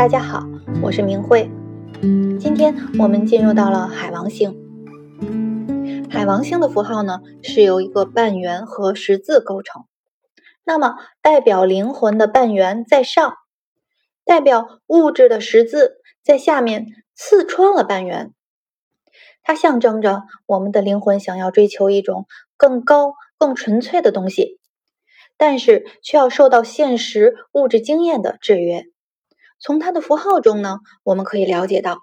大家好，我是明慧。今天我们进入到了海王星。海王星的符号呢是由一个半圆和十字构成。那么代表灵魂的半圆在上，代表物质的十字在下面刺穿了半圆。它象征着我们的灵魂想要追求一种更高、更纯粹的东西，但是却要受到现实物质经验的制约。从它的符号中呢，我们可以了解到，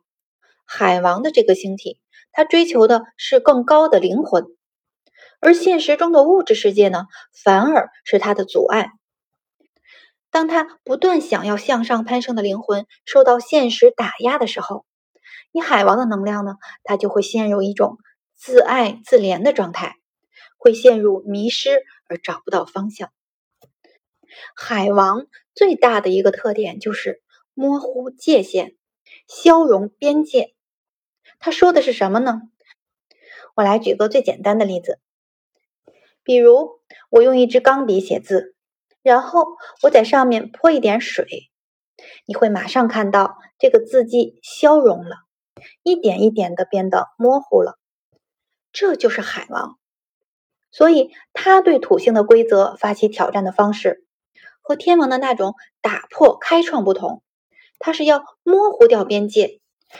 海王的这个星体，它追求的是更高的灵魂，而现实中的物质世界呢，反而是它的阻碍。当他不断想要向上攀升的灵魂受到现实打压的时候，以海王的能量呢，他就会陷入一种自爱自怜的状态，会陷入迷失而找不到方向。海王最大的一个特点就是。模糊界限，消融边界。他说的是什么呢？我来举个最简单的例子，比如我用一支钢笔写字，然后我在上面泼一点水，你会马上看到这个字迹消融了，一点一点的变得模糊了。这就是海王，所以他对土星的规则发起挑战的方式，和天王的那种打破开创不同。它是要模糊掉边界，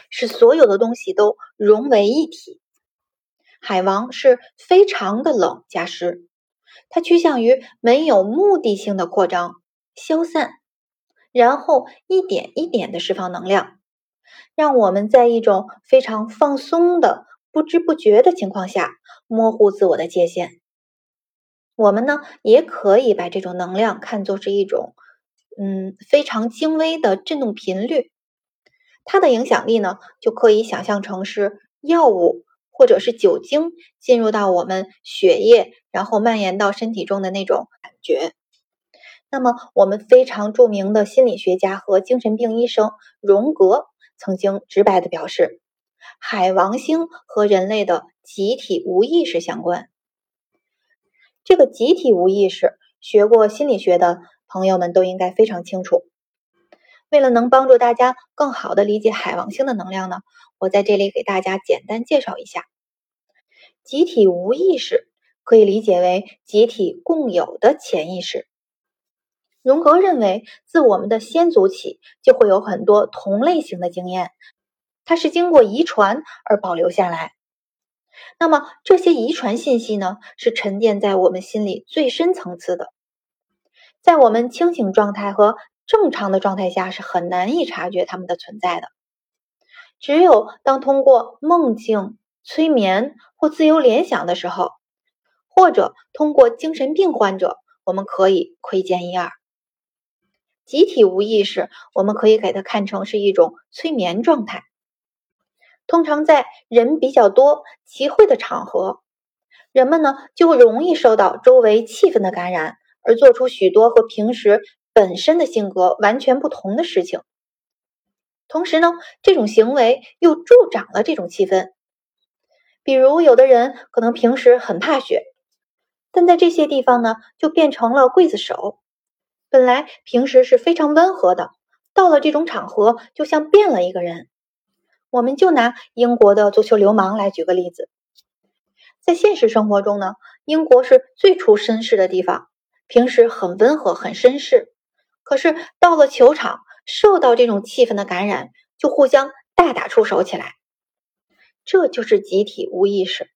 使所有的东西都融为一体。海王是非常的冷加湿，它趋向于没有目的性的扩张、消散，然后一点一点的释放能量，让我们在一种非常放松的、不知不觉的情况下模糊自我的界限。我们呢，也可以把这种能量看作是一种。嗯，非常轻微的振动频率，它的影响力呢，就可以想象成是药物或者是酒精进入到我们血液，然后蔓延到身体中的那种感觉。那么，我们非常著名的心理学家和精神病医生荣格曾经直白的表示，海王星和人类的集体无意识相关。这个集体无意识，学过心理学的。朋友们都应该非常清楚。为了能帮助大家更好的理解海王星的能量呢，我在这里给大家简单介绍一下：集体无意识可以理解为集体共有的潜意识。荣格认为，自我们的先祖起就会有很多同类型的经验，它是经过遗传而保留下来。那么这些遗传信息呢，是沉淀在我们心里最深层次的。在我们清醒状态和正常的状态下是很难以察觉它们的存在的。只有当通过梦境、催眠或自由联想的时候，或者通过精神病患者，我们可以窥见一二。集体无意识，我们可以给它看成是一种催眠状态。通常在人比较多、集会的场合，人们呢就容易受到周围气氛的感染。而做出许多和平时本身的性格完全不同的事情，同时呢，这种行为又助长了这种气氛。比如，有的人可能平时很怕雪，但在这些地方呢，就变成了刽子手。本来平时是非常温和的，到了这种场合，就像变了一个人。我们就拿英国的足球流氓来举个例子，在现实生活中呢，英国是最出绅士的地方。平时很温和、很绅士，可是到了球场，受到这种气氛的感染，就互相大打出手起来。这就是集体无意识，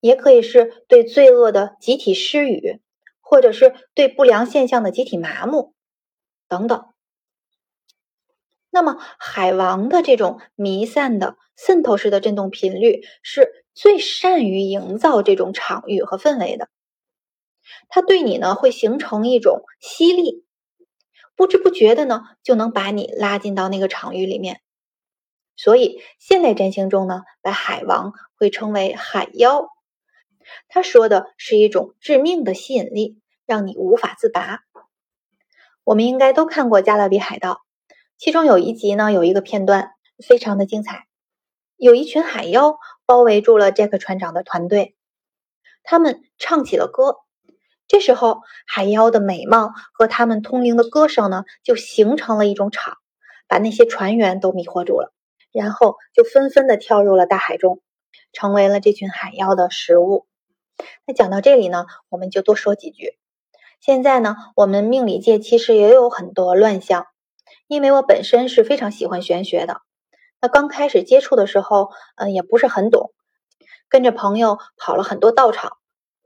也可以是对罪恶的集体失语，或者是对不良现象的集体麻木等等。那么，海王的这种弥散的渗透式的振动频率，是最善于营造这种场域和氛围的。它对你呢会形成一种吸力，不知不觉的呢就能把你拉进到那个场域里面。所以现代占星中呢，把海王会称为海妖。他说的是一种致命的吸引力，让你无法自拔。我们应该都看过《加勒比海盗》，其中有一集呢有一个片段非常的精彩，有一群海妖包围住了杰克船长的团队，他们唱起了歌。这时候，海妖的美貌和他们通灵的歌声呢，就形成了一种场，把那些船员都迷惑住了，然后就纷纷的跳入了大海中，成为了这群海妖的食物。那讲到这里呢，我们就多说几句。现在呢，我们命理界其实也有很多乱象，因为我本身是非常喜欢玄学的。那刚开始接触的时候，嗯，也不是很懂，跟着朋友跑了很多道场。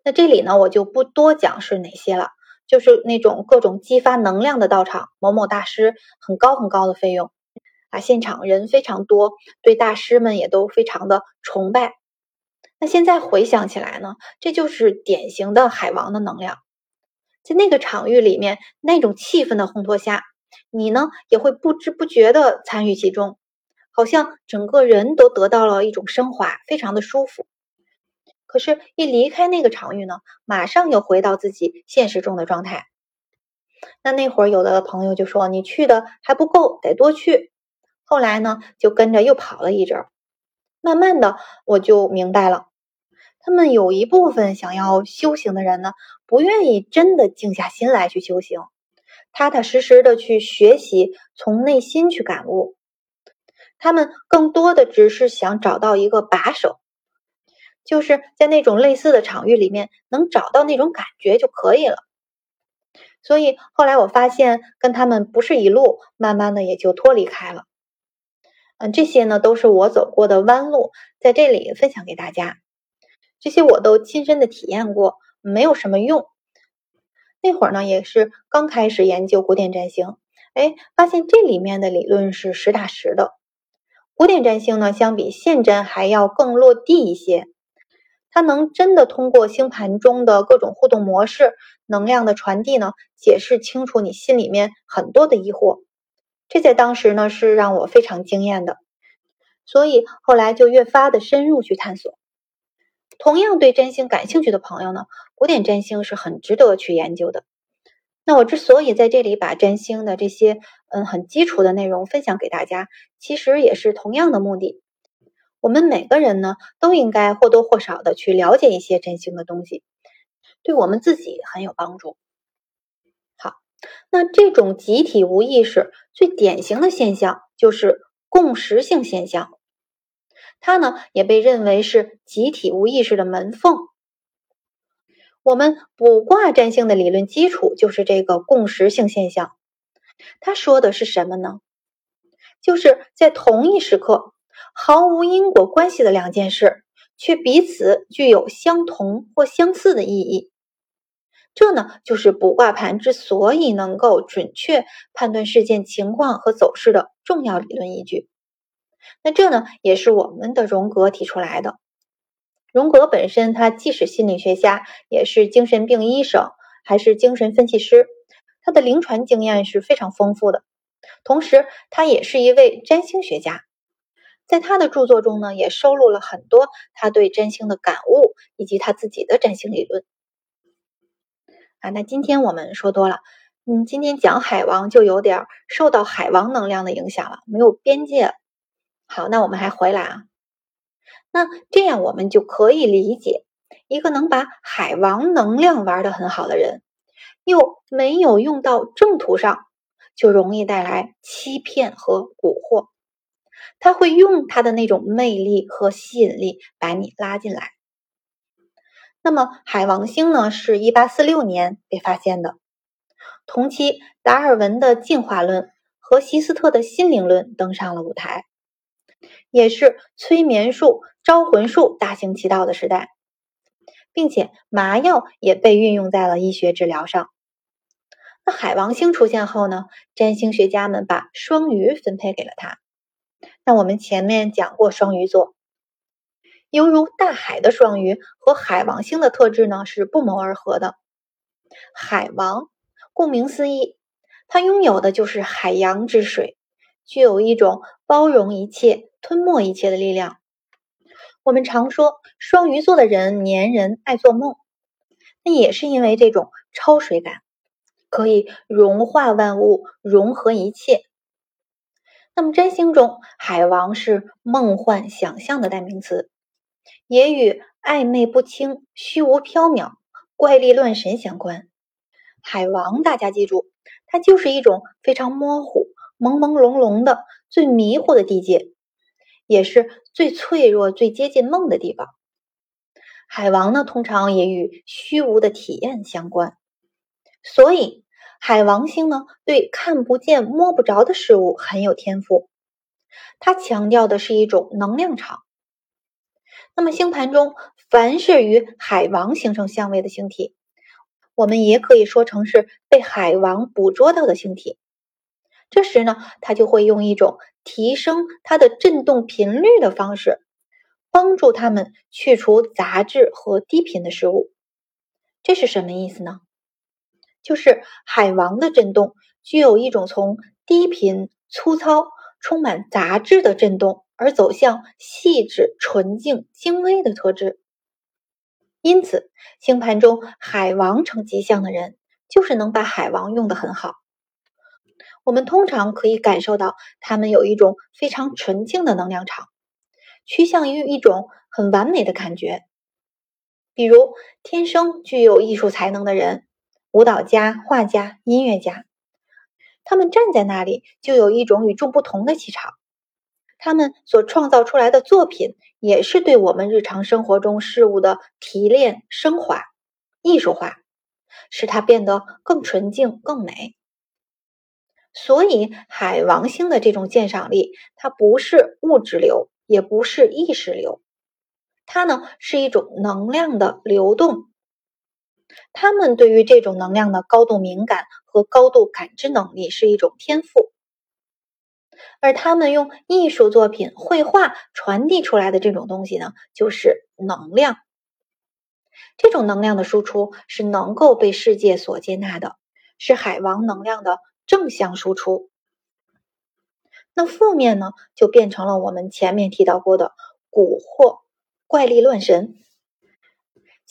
那这里呢，我就不多讲是哪些了，就是那种各种激发能量的道场，某某大师很高很高的费用啊，现场人非常多，对大师们也都非常的崇拜。那现在回想起来呢，这就是典型的海王的能量。在那个场域里面，那种气氛的烘托下，你呢也会不知不觉的参与其中，好像整个人都得到了一种升华，非常的舒服。可是，一离开那个场域呢，马上又回到自己现实中的状态。那那会儿，有的朋友就说：“你去的还不够，得多去。”后来呢，就跟着又跑了一阵儿。慢慢的，我就明白了。他们有一部分想要修行的人呢，不愿意真的静下心来去修行，踏踏实实的去学习，从内心去感悟。他们更多的只是想找到一个把手，就是在那种类似的场域里面能找到那种感觉就可以了。所以后来我发现跟他们不是一路，慢慢的也就脱离开了。嗯，这些呢都是我走过的弯路，在这里分享给大家。这些我都亲身的体验过，没有什么用。那会儿呢，也是刚开始研究古典占星，哎，发现这里面的理论是实打实的。古典占星呢，相比现占还要更落地一些，它能真的通过星盘中的各种互动模式、能量的传递呢，解释清楚你心里面很多的疑惑。这在当时呢，是让我非常惊艳的，所以后来就越发的深入去探索。同样对占星感兴趣的朋友呢，古典占星是很值得去研究的。那我之所以在这里把占星的这些嗯很基础的内容分享给大家，其实也是同样的目的。我们每个人呢都应该或多或少的去了解一些占星的东西，对我们自己很有帮助。好，那这种集体无意识最典型的现象就是共识性现象。它呢也被认为是集体无意识的门缝。我们卜卦占星的理论基础就是这个共识性现象。他说的是什么呢？就是在同一时刻，毫无因果关系的两件事，却彼此具有相同或相似的意义。这呢，就是卜卦盘之所以能够准确判断事件情况和走势的重要理论依据。那这呢，也是我们的荣格提出来的。荣格本身，他既是心理学家，也是精神病医生，还是精神分析师，他的临床经验是非常丰富的。同时，他也是一位占星学家，在他的著作中呢，也收录了很多他对占星的感悟，以及他自己的占星理论。啊，那今天我们说多了，嗯，今天讲海王就有点受到海王能量的影响了，没有边界。好，那我们还回来啊？那这样我们就可以理解，一个能把海王能量玩得很好的人，又没有用到正途上，就容易带来欺骗和蛊惑。他会用他的那种魅力和吸引力把你拉进来。那么海王星呢，是一八四六年被发现的，同期达尔文的进化论和希斯特的心灵论登上了舞台。也是催眠术、招魂术大行其道的时代，并且麻药也被运用在了医学治疗上。那海王星出现后呢？占星学家们把双鱼分配给了他。那我们前面讲过双鱼座，犹如大海的双鱼和海王星的特质呢是不谋而合的。海王，顾名思义，它拥有的就是海洋之水。具有一种包容一切、吞没一切的力量。我们常说双鱼座的人粘人、爱做梦，那也是因为这种超水感，可以融化万物、融合一切。那么占星中，海王是梦幻想象的代名词，也与暧昧不清、虚无缥缈、怪力乱神相关。海王，大家记住，它就是一种非常模糊。朦朦胧胧的、最迷糊的地界，也是最脆弱、最接近梦的地方。海王呢，通常也与虚无的体验相关，所以海王星呢，对看不见、摸不着的事物很有天赋。它强调的是一种能量场。那么星盘中，凡是与海王形成相位的星体，我们也可以说成是被海王捕捉到的星体。这时呢，它就会用一种提升它的振动频率的方式，帮助它们去除杂质和低频的事物。这是什么意思呢？就是海王的震动具有一种从低频、粗糙、充满杂质的震动，而走向细致、纯净、精微的特质。因此，星盘中海王成吉祥的人，就是能把海王用得很好。我们通常可以感受到，他们有一种非常纯净的能量场，趋向于一种很完美的感觉。比如，天生具有艺术才能的人，舞蹈家、画家、音乐家，他们站在那里就有一种与众不同的气场。他们所创造出来的作品，也是对我们日常生活中事物的提炼、升华、艺术化，使它变得更纯净、更美。所以，海王星的这种鉴赏力，它不是物质流，也不是意识流，它呢是一种能量的流动。他们对于这种能量的高度敏感和高度感知能力是一种天赋，而他们用艺术作品、绘画传递出来的这种东西呢，就是能量。这种能量的输出是能够被世界所接纳的，是海王能量的。正向输出，那负面呢，就变成了我们前面提到过的蛊惑、怪力乱神。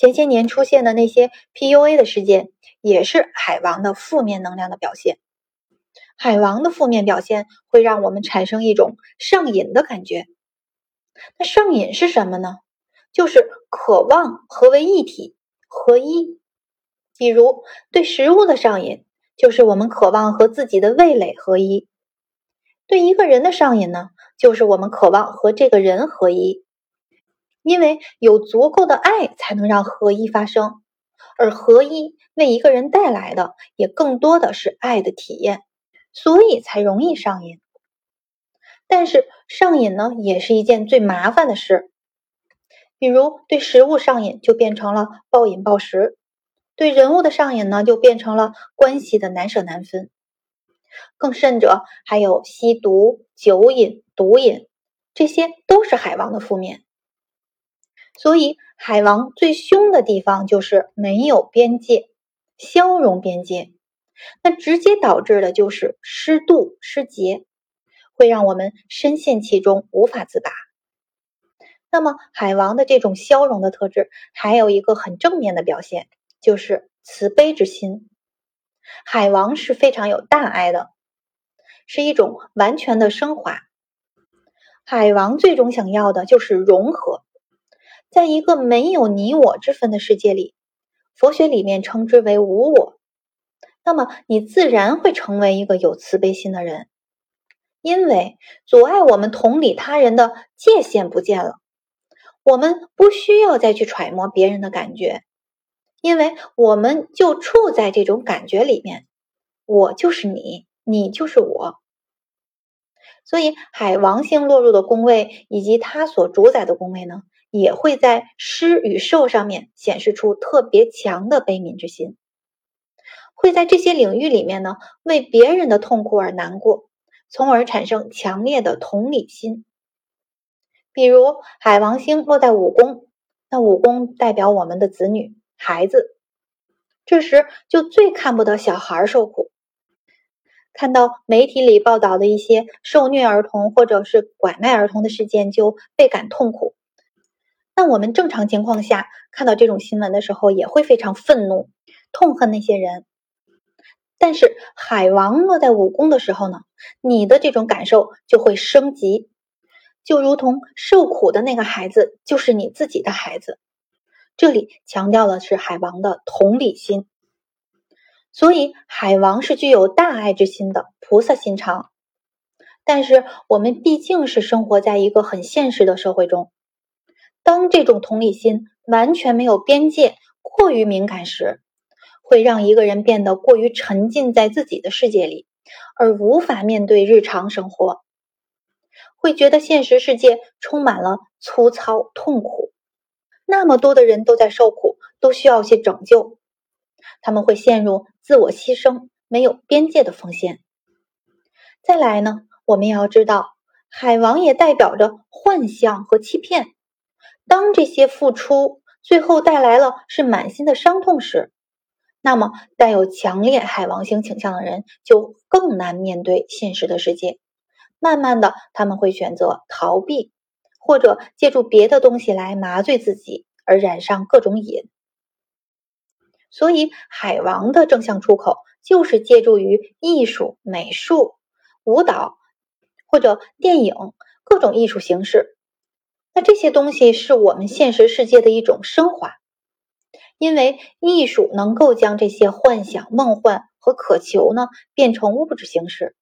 前些年出现的那些 PUA 的事件，也是海王的负面能量的表现。海王的负面表现会让我们产生一种上瘾的感觉。那上瘾是什么呢？就是渴望合为一体、合一。比如对食物的上瘾。就是我们渴望和自己的味蕾合一，对一个人的上瘾呢，就是我们渴望和这个人合一，因为有足够的爱才能让合一发生，而合一为一个人带来的也更多的是爱的体验，所以才容易上瘾。但是上瘾呢，也是一件最麻烦的事，比如对食物上瘾，就变成了暴饮暴食。对人物的上瘾呢，就变成了关系的难舍难分。更甚者，还有吸毒、酒瘾、毒瘾，这些都是海王的负面。所以，海王最凶的地方就是没有边界，消融边界，那直接导致的就是失度、失节，会让我们深陷其中，无法自拔。那么，海王的这种消融的特质，还有一个很正面的表现。就是慈悲之心，海王是非常有大爱的，是一种完全的升华。海王最终想要的就是融合，在一个没有你我之分的世界里，佛学里面称之为无我。那么你自然会成为一个有慈悲心的人，因为阻碍我们同理他人的界限不见了，我们不需要再去揣摩别人的感觉。因为我们就处在这种感觉里面，我就是你，你就是我，所以海王星落入的宫位以及它所主宰的宫位呢，也会在施与受上面显示出特别强的悲悯之心，会在这些领域里面呢，为别人的痛苦而难过，从而产生强烈的同理心。比如海王星落在五宫，那五宫代表我们的子女。孩子，这时就最看不得小孩受苦。看到媒体里报道的一些受虐儿童或者是拐卖儿童的事件，就倍感痛苦。那我们正常情况下看到这种新闻的时候，也会非常愤怒、痛恨那些人。但是海王落在五宫的时候呢，你的这种感受就会升级，就如同受苦的那个孩子就是你自己的孩子。这里强调的是海王的同理心，所以海王是具有大爱之心的菩萨心肠，但是我们毕竟是生活在一个很现实的社会中，当这种同理心完全没有边界、过于敏感时，会让一个人变得过于沉浸在自己的世界里，而无法面对日常生活，会觉得现实世界充满了粗糙、痛苦。那么多的人都在受苦，都需要些拯救，他们会陷入自我牺牲、没有边界的风险。再来呢？我们要知道，海王也代表着幻象和欺骗。当这些付出最后带来了是满心的伤痛时，那么带有强烈海王星倾向的人就更难面对现实的世界。慢慢的，他们会选择逃避，或者借助别的东西来麻醉自己，而染上各种瘾。所以，海王的正向出口就是借助于艺术、美术、舞蹈。或者电影各种艺术形式，那这些东西是我们现实世界的一种升华，因为艺术能够将这些幻想、梦幻和渴求呢变成物质形式，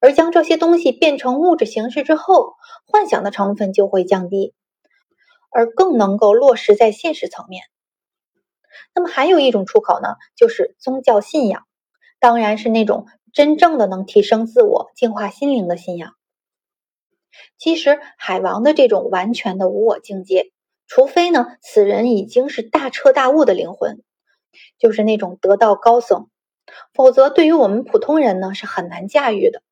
而将这些东西变成物质形式之后，幻想的成分就会降低，而更能够落实在现实层面。那么还有一种出口呢，就是宗教信仰，当然是那种。真正的能提升自我、净化心灵的信仰，其实海王的这种完全的无我境界，除非呢此人已经是大彻大悟的灵魂，就是那种得道高僧，否则对于我们普通人呢是很难驾驭的，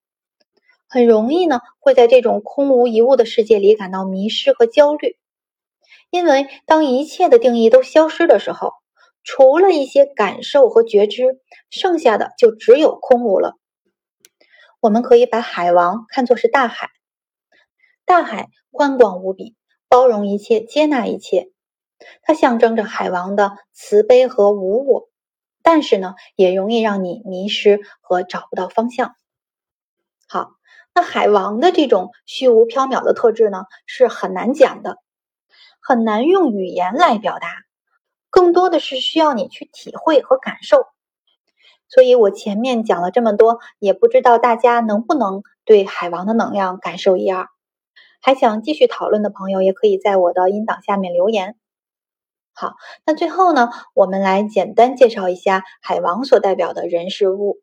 很容易呢会在这种空无一物的世界里感到迷失和焦虑，因为当一切的定义都消失的时候。除了一些感受和觉知，剩下的就只有空无了。我们可以把海王看作是大海，大海宽广无比，包容一切，接纳一切。它象征着海王的慈悲和无我，但是呢，也容易让你迷失和找不到方向。好，那海王的这种虚无缥缈的特质呢，是很难讲的，很难用语言来表达。更多的是需要你去体会和感受，所以我前面讲了这么多，也不知道大家能不能对海王的能量感受一二。还想继续讨论的朋友，也可以在我的音档下面留言。好，那最后呢，我们来简单介绍一下海王所代表的人事物。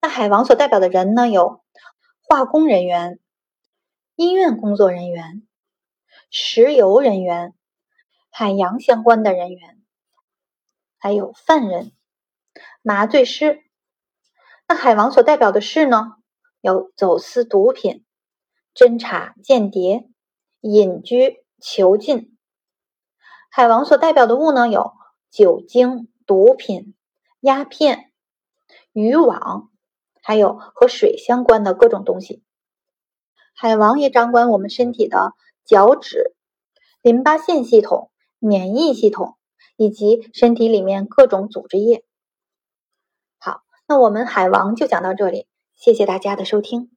那海王所代表的人呢，有化工人员、医院工作人员、石油人员。海洋相关的人员，还有犯人、麻醉师。那海王所代表的事呢，有走私毒品、侦查间谍、隐居囚禁。海王所代表的物呢，有酒精、毒品、鸦片、渔网，还有和水相关的各种东西。海王也掌管我们身体的角质、淋巴腺系统。免疫系统以及身体里面各种组织液。好，那我们海王就讲到这里，谢谢大家的收听。